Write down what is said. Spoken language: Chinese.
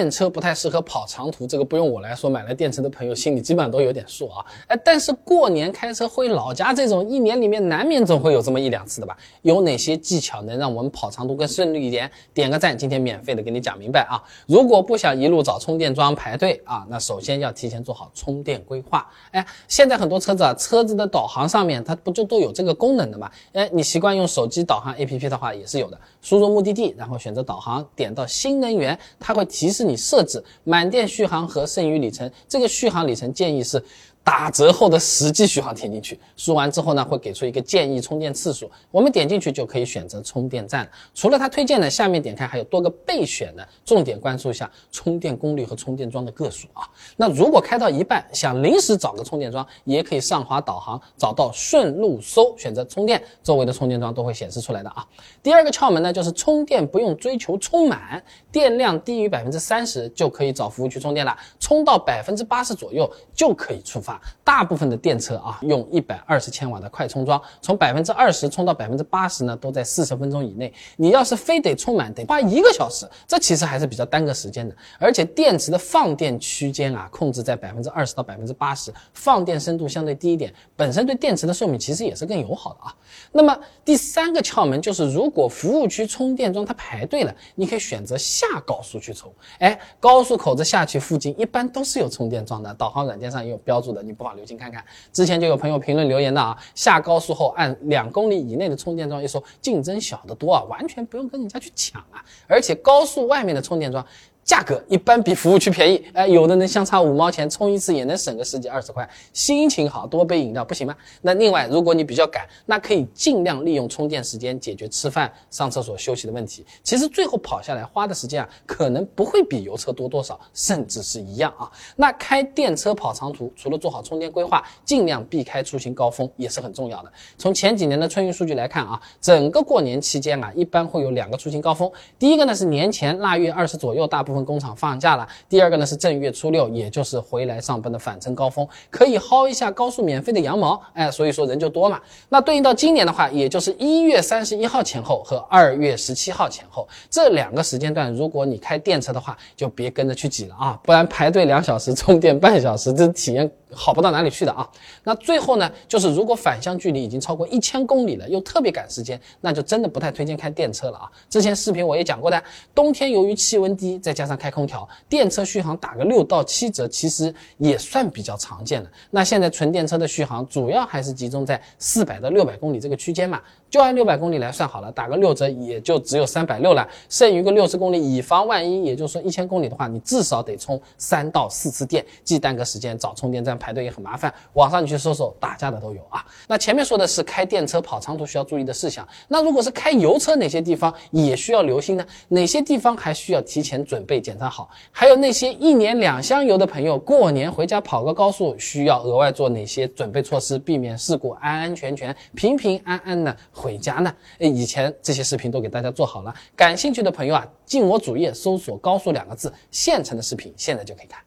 电车不太适合跑长途，这个不用我来说，买了电池的朋友心里基本上都有点数啊。哎，但是过年开车回老家这种，一年里面难免总会有这么一两次的吧？有哪些技巧能让我们跑长途更顺利一点？点个赞，今天免费的给你讲明白啊！如果不想一路找充电桩排队啊，那首先要提前做好充电规划。哎，现在很多车子啊，车子的导航上面它不就都有这个功能的嘛？哎，你习惯用手机导航 APP 的话，也是有的。输入目的地，然后选择导航，点到新能源，它会提示你你设置满电续航和剩余里程。这个续航里程建议是。打折后的实际续航填进去，输完之后呢，会给出一个建议充电次数，我们点进去就可以选择充电站。除了它推荐的，下面点开还有多个备选的，重点关注一下充电功率和充电桩的个数啊。那如果开到一半想临时找个充电桩，也可以上滑导航，找到顺路搜，选择充电，周围的充电桩都会显示出来的啊。第二个窍门呢，就是充电不用追求充满，电量低于百分之三十就可以找服务区充电了，充到百分之八十左右就可以出发。大部分的电车啊，用一百二十千瓦的快充桩，从百分之二十充到百分之八十呢，都在四十分钟以内。你要是非得充满，得花一个小时，这其实还是比较耽搁时间的。而且电池的放电区间啊，控制在百分之二十到百分之八十，放电深度相对低一点，本身对电池的寿命其实也是更友好的啊。那么第三个窍门就是，如果服务区充电桩它排队了，你可以选择下高速去充。哎，高速口子下去附近一般都是有充电桩的，导航软件上也有标注的。你不妨留心看看，之前就有朋友评论留言的啊，下高速后按两公里以内的充电桩，一说竞争小得多啊，完全不用跟人家去抢啊，而且高速外面的充电桩。价格一般比服务区便宜，哎，有的能相差五毛钱，充一次也能省个十几二十块。心情好，多杯饮料不行吗？那另外，如果你比较赶，那可以尽量利用充电时间解决吃饭、上厕所、休息的问题。其实最后跑下来花的时间啊，可能不会比油车多多少，甚至是一样啊。那开电车跑长途，除了做好充电规划，尽量避开出行高峰也是很重要的。从前几年的春运数据来看啊，整个过年期间啊，一般会有两个出行高峰。第一个呢是年前腊月二十左右，大部分工厂放假了。第二个呢是正月初六，也就是回来上班的返程高峰，可以薅一下高速免费的羊毛，哎，所以说人就多嘛。那对应到今年的话，也就是一月三十一号前后和二月十七号前后这两个时间段，如果你开电车的话，就别跟着去挤了啊，不然排队两小时，充电半小时，这体验。好不到哪里去的啊！那最后呢，就是如果返乡距离已经超过一千公里了，又特别赶时间，那就真的不太推荐开电车了啊！之前视频我也讲过的，冬天由于气温低，再加上开空调，电车续航打个六到七折，其实也算比较常见的。那现在纯电车的续航主要还是集中在四百到六百公里这个区间嘛，就按六百公里来算好了，打个六折也就只有三百六了，剩余个六十公里，以防万一，也就是说一千公里的话，你至少得充三到四次电，既耽搁时间找充电站。排队也很麻烦，网上你去搜搜，打架的都有啊。那前面说的是开电车跑长途需要注意的事项，那如果是开油车，哪些地方也需要留心呢？哪些地方还需要提前准备检查好？还有那些一年两箱油的朋友，过年回家跑个高速，需要额外做哪些准备措施，避免事故，安安全全、平平安安的回家呢？哎，以前这些视频都给大家做好了，感兴趣的朋友啊，进我主页搜索“高速”两个字，现成的视频现在就可以看。